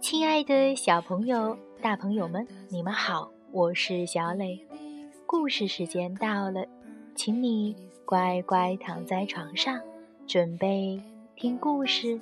亲爱的小朋友、大朋友们，你们好，我是小磊。故事时间到了，请你乖乖躺在床上，准备听故事。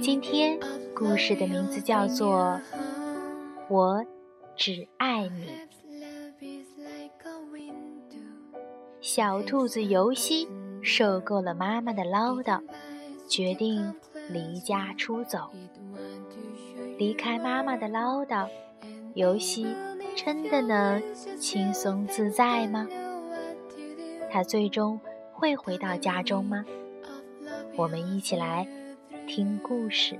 今天故事的名字叫做《我只爱你》。小兔子尤西受够了妈妈的唠叨，决定离家出走。离开妈妈的唠叨，尤西真的能轻松自在吗？他最终会回到家中吗？我们一起来听故事。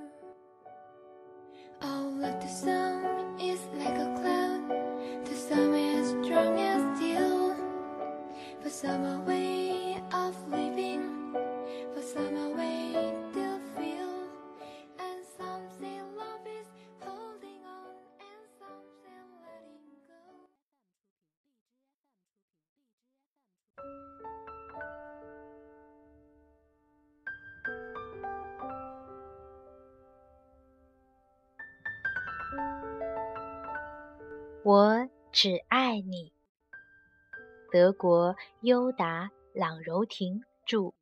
我只爱你。德国优达·朗柔婷著，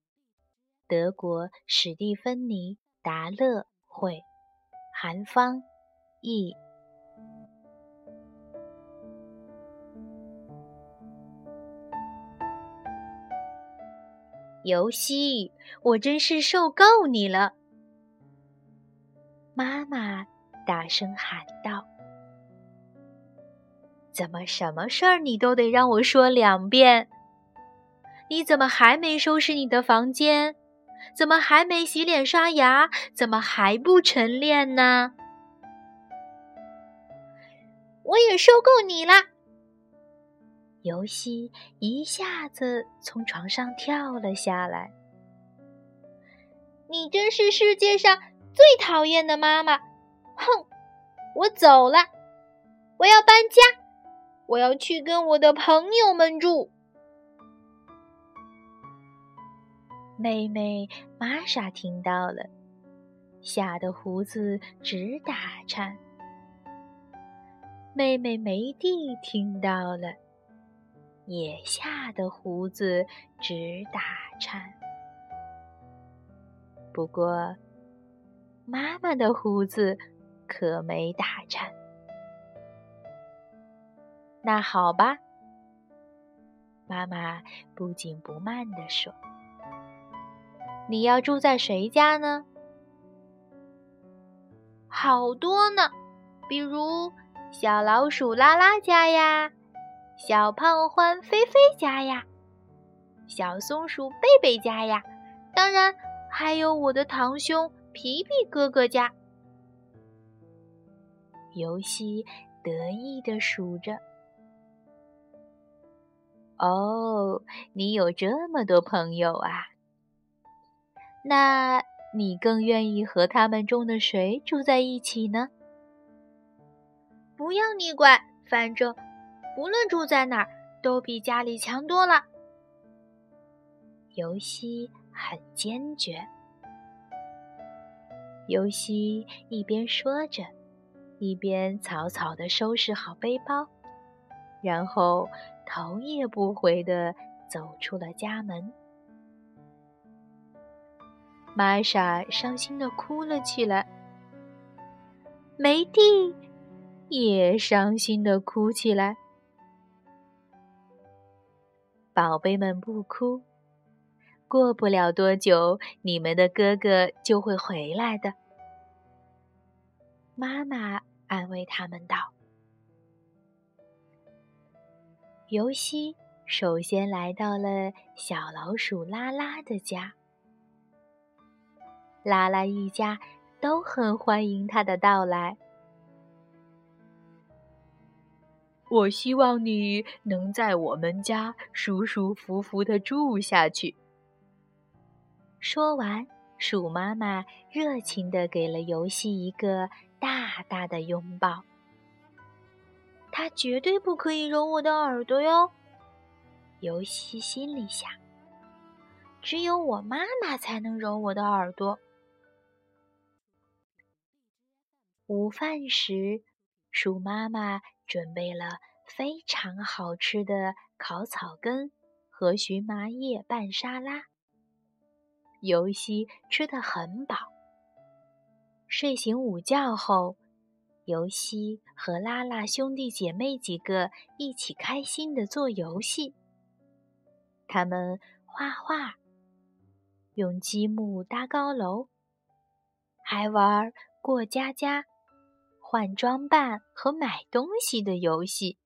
德国史蒂芬妮·达勒绘，韩方译。游戏，我真是受够你了！妈妈大声喊道。怎么什么事儿你都得让我说两遍？你怎么还没收拾你的房间？怎么还没洗脸刷牙？怎么还不晨练呢？我也受够你了！游戏一下子从床上跳了下来。你真是世界上最讨厌的妈妈！哼，我走了，我要搬家。我要去跟我的朋友们住。妹妹玛莎听到了，吓得胡子直打颤。妹妹梅蒂听到了，也吓得胡子直打颤。不过，妈妈的胡子可没打颤。那好吧，妈妈不紧不慢地说：“你要住在谁家呢？好多呢，比如小老鼠拉拉家呀，小胖欢菲菲家呀，小松鼠贝贝家呀，当然还有我的堂兄皮皮哥哥家。”游戏得意地数着。哦，你有这么多朋友啊！那你更愿意和他们中的谁住在一起呢？不要你管，反正不论住在哪儿，都比家里强多了。尤西很坚决。尤西一边说着，一边草草的收拾好背包，然后。头也不回地走出了家门，玛莎伤心地哭了起来，梅蒂也伤心地哭起来。宝贝们不哭，过不了多久，你们的哥哥就会回来的。妈妈安慰他们道。尤西首先来到了小老鼠拉拉的家。拉拉一家都很欢迎他的到来。我希望你能在我们家舒舒服服的住下去。说完，鼠妈妈热情的给了游戏一个大大的拥抱。他绝对不可以揉我的耳朵哟！尤西心里想：“只有我妈妈才能揉我的耳朵。”午饭时，鼠妈妈准备了非常好吃的烤草根和荨麻叶拌沙拉。尤西吃得很饱。睡醒午觉后，尤西和拉拉兄弟姐妹几个一起开心的做游戏。他们画画，用积木搭高楼，还玩过家家。换装扮和买东西的游戏，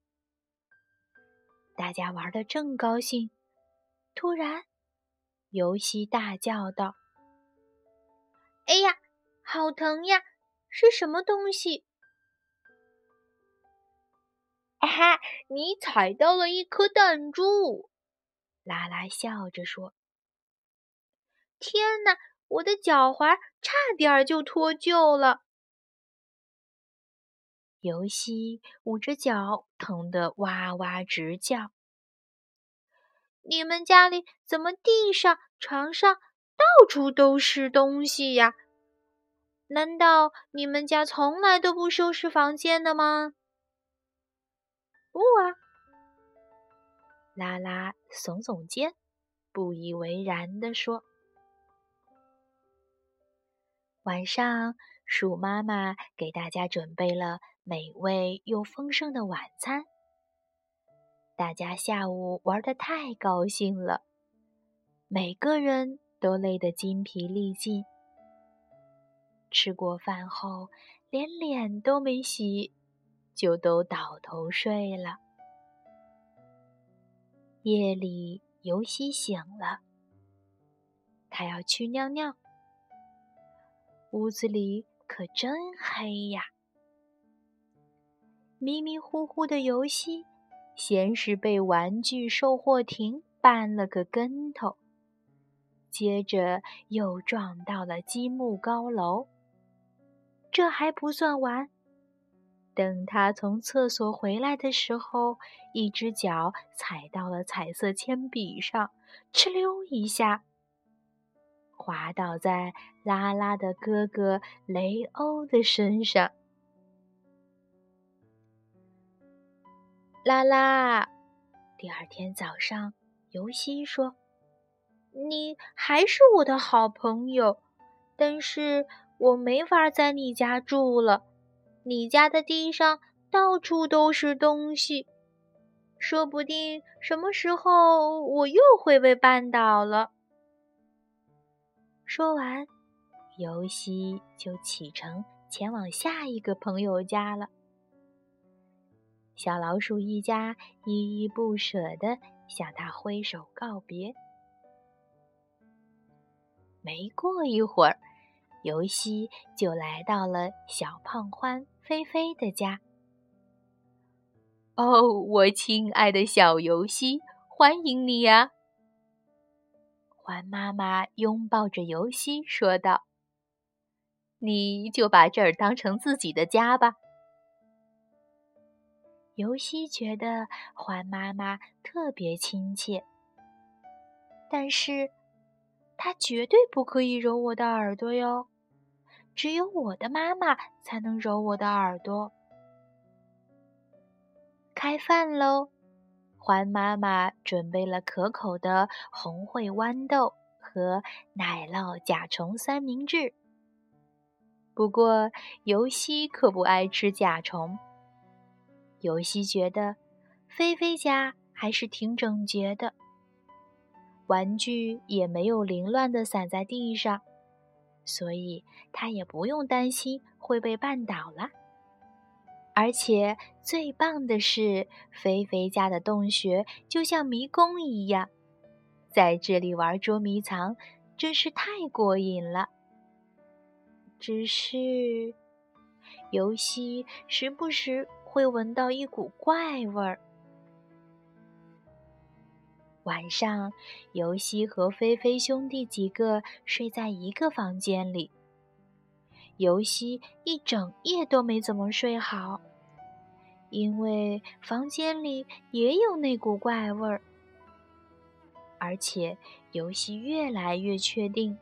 大家玩的正高兴，突然，游戏大叫道：“哎呀，好疼呀！是什么东西？”“哈哈，你踩到了一颗弹珠。”拉拉笑着说。“天哪，我的脚踝差点就脱臼了。”尤西捂着脚，疼得哇哇直叫。你们家里怎么地上、床上到处都是东西呀？难道你们家从来都不收拾房间的吗？不啊！拉拉耸耸肩，不以为然地说：“晚上，鼠妈妈给大家准备了。”美味又丰盛的晚餐，大家下午玩得太高兴了，每个人都累得筋疲力尽。吃过饭后，连脸都没洗，就都倒头睡了。夜里，尤西醒了，他要去尿尿，屋子里可真黑呀。迷迷糊糊的游戏，先是被玩具售货亭绊了个跟头，接着又撞到了积木高楼。这还不算完，等他从厕所回来的时候，一只脚踩到了彩色铅笔上，哧溜一下，滑倒在拉拉的哥哥雷欧的身上。拉拉，第二天早上，尤西说：“你还是我的好朋友，但是我没法在你家住了。你家的地上到处都是东西，说不定什么时候我又会被绊倒了。”说完，尤西就启程前往下一个朋友家了。小老鼠一家依依不舍地向他挥手告别。没过一会儿，尤西就来到了小胖欢菲菲的家。哦，我亲爱的小尤西，欢迎你呀！欢妈妈拥抱着尤西说道：“你就把这儿当成自己的家吧。”尤西觉得欢妈妈特别亲切，但是她绝对不可以揉我的耳朵哟，只有我的妈妈才能揉我的耳朵。开饭喽！欢妈妈准备了可口的红烩豌豆和奶酪甲虫三明治。不过尤西可不爱吃甲虫。尤西觉得，菲菲家还是挺整洁的，玩具也没有凌乱的散在地上，所以他也不用担心会被绊倒了。而且最棒的是，菲菲家的洞穴就像迷宫一样，在这里玩捉迷藏真是太过瘾了。只是，尤西时不时。会闻到一股怪味儿。晚上，尤西和菲菲兄弟几个睡在一个房间里。尤西一整夜都没怎么睡好，因为房间里也有那股怪味儿。而且游戏越来越确定，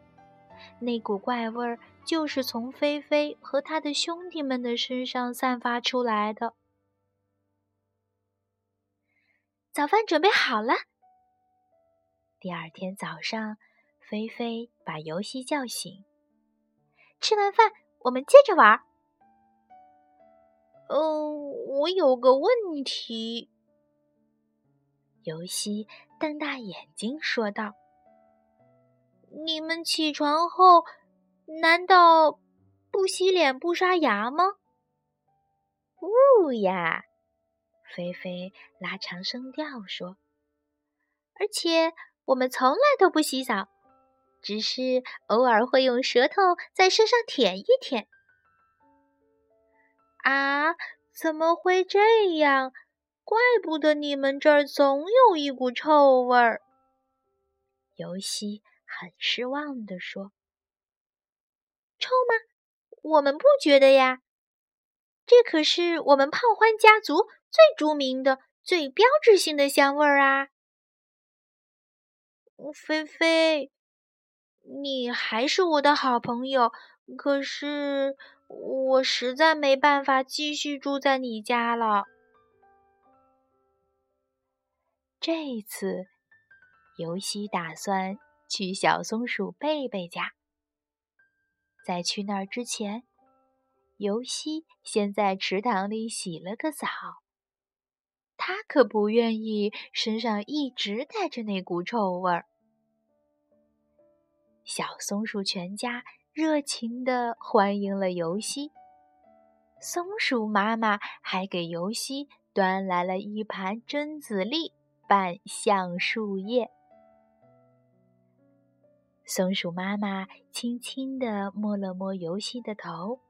那股怪味儿就是从菲菲和他的兄弟们的身上散发出来的。早饭准备好了。第二天早上，菲菲把游戏叫醒。吃完饭，我们接着玩。嗯，我有个问题。游戏瞪大眼睛说道：“你们起床后，难道不洗脸不刷牙吗？”“不呀。”菲菲拉长声调说，“而且我们从来都不洗澡，只是偶尔会用舌头在身上舔一舔。”啊，怎么会这样？怪不得你们这儿总有一股臭味儿。尤西很失望地说：“臭吗？我们不觉得呀。这可是我们胖欢家族最著名的、最标志性的香味儿啊！”菲菲，你还是我的好朋友，可是我实在没办法继续住在你家了。这一次，尤西打算去小松鼠贝贝家。在去那儿之前，尤西先在池塘里洗了个澡。他可不愿意身上一直带着那股臭味儿。小松鼠全家热情地欢迎了尤西。松鼠妈妈还给尤西端来了一盘榛子粒。半橡树叶，松鼠妈妈轻轻地摸了摸尤西的头。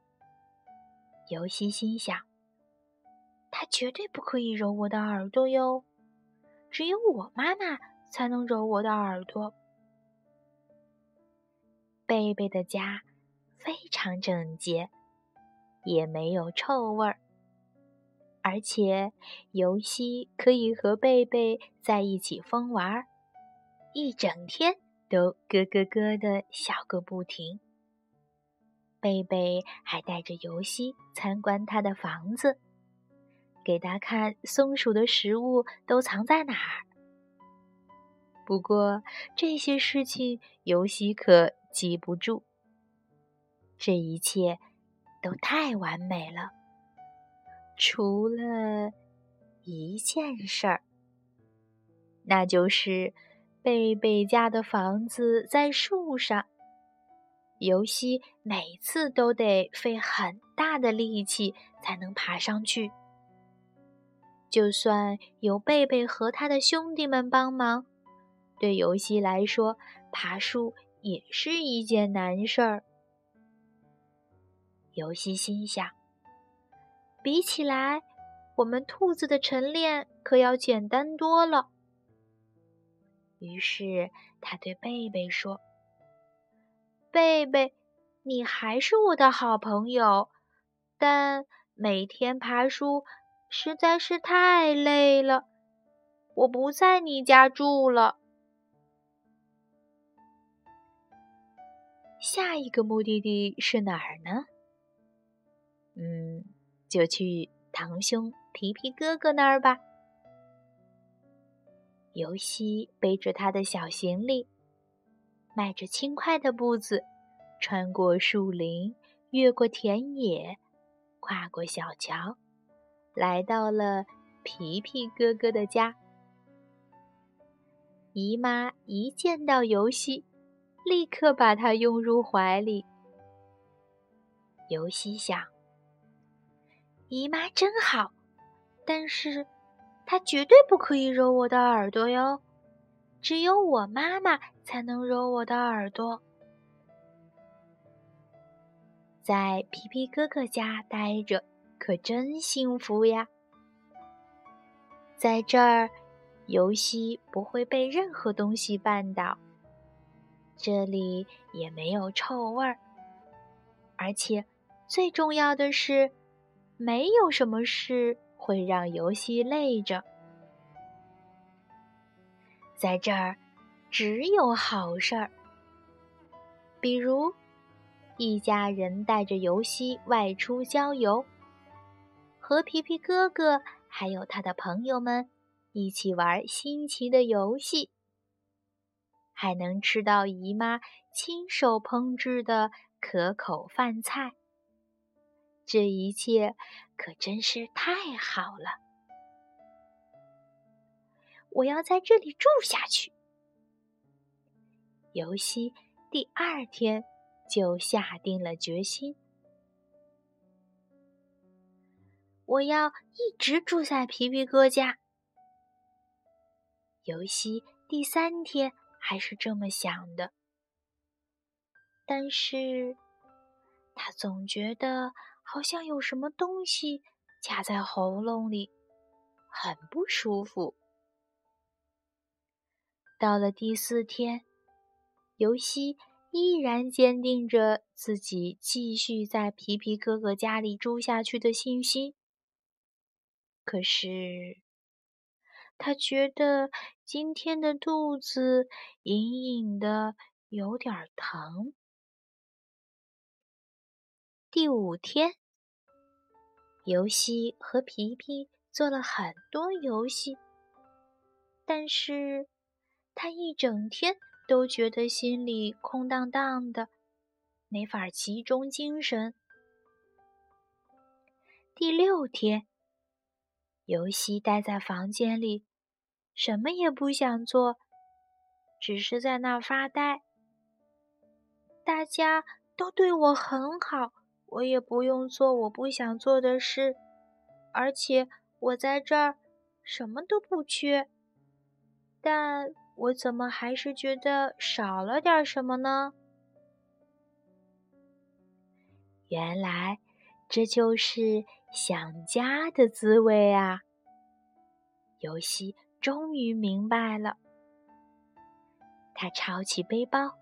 尤西心想：“他绝对不可以揉我的耳朵哟，只有我妈妈才能揉我的耳朵。”贝贝的家非常整洁，也没有臭味儿。而且，尤西可以和贝贝在一起疯玩，一整天都咯咯咯的笑个不停。贝贝还带着尤西参观他的房子，给他看松鼠的食物都藏在哪儿。不过，这些事情尤西可记不住。这一切都太完美了。除了一件事儿，那就是贝贝家的房子在树上，尤西每次都得费很大的力气才能爬上去。就算有贝贝和他的兄弟们帮忙，对尤西来说，爬树也是一件难事儿。尤西心想。比起来，我们兔子的晨练可要简单多了。于是他对贝贝说：“贝贝，你还是我的好朋友，但每天爬树实在是太累了，我不在你家住了。下一个目的地是哪儿呢？嗯。”就去堂兄皮皮哥哥那儿吧。尤西背着他的小行李，迈着轻快的步子，穿过树林，越过田野，跨过小桥，来到了皮皮哥哥的家。姨妈一见到尤西，立刻把他拥入怀里。尤西想。姨妈真好，但是她绝对不可以揉我的耳朵哟。只有我妈妈才能揉我的耳朵。在皮皮哥哥家待着可真幸福呀！在这儿，游戏不会被任何东西绊倒，这里也没有臭味儿，而且最重要的是。没有什么事会让游戏累着。在这儿，只有好事儿，比如一家人带着游戏外出郊游，和皮皮哥哥还有他的朋友们一起玩新奇的游戏，还能吃到姨妈亲手烹制的可口饭菜。这一切可真是太好了！我要在这里住下去。尤西第二天就下定了决心，我要一直住在皮皮哥家。尤西第三天还是这么想的，但是他总觉得。好像有什么东西卡在喉咙里，很不舒服。到了第四天，尤西依然坚定着自己继续在皮皮哥哥家里住下去的信心。可是，他觉得今天的肚子隐隐的有点疼。第五天，游戏和皮皮做了很多游戏，但是他一整天都觉得心里空荡荡的，没法集中精神。第六天，游戏待在房间里，什么也不想做，只是在那发呆。大家都对我很好。我也不用做我不想做的事，而且我在这儿什么都不缺，但我怎么还是觉得少了点什么呢？原来这就是想家的滋味啊！游戏终于明白了，他抄起背包，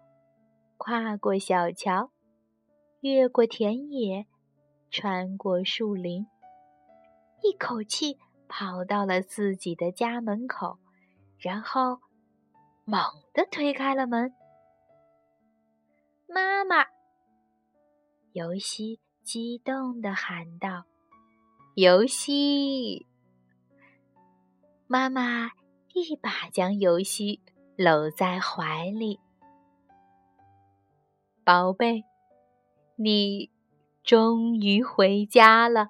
跨过小桥。越过田野，穿过树林，一口气跑到了自己的家门口，然后猛地推开了门。妈妈，尤西激动地喊道：“游戏！”妈妈一把将游戏搂在怀里，宝贝。你终于回家了。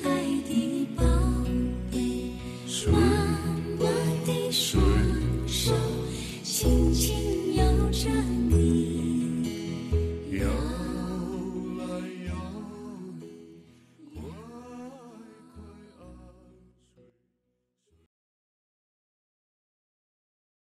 爱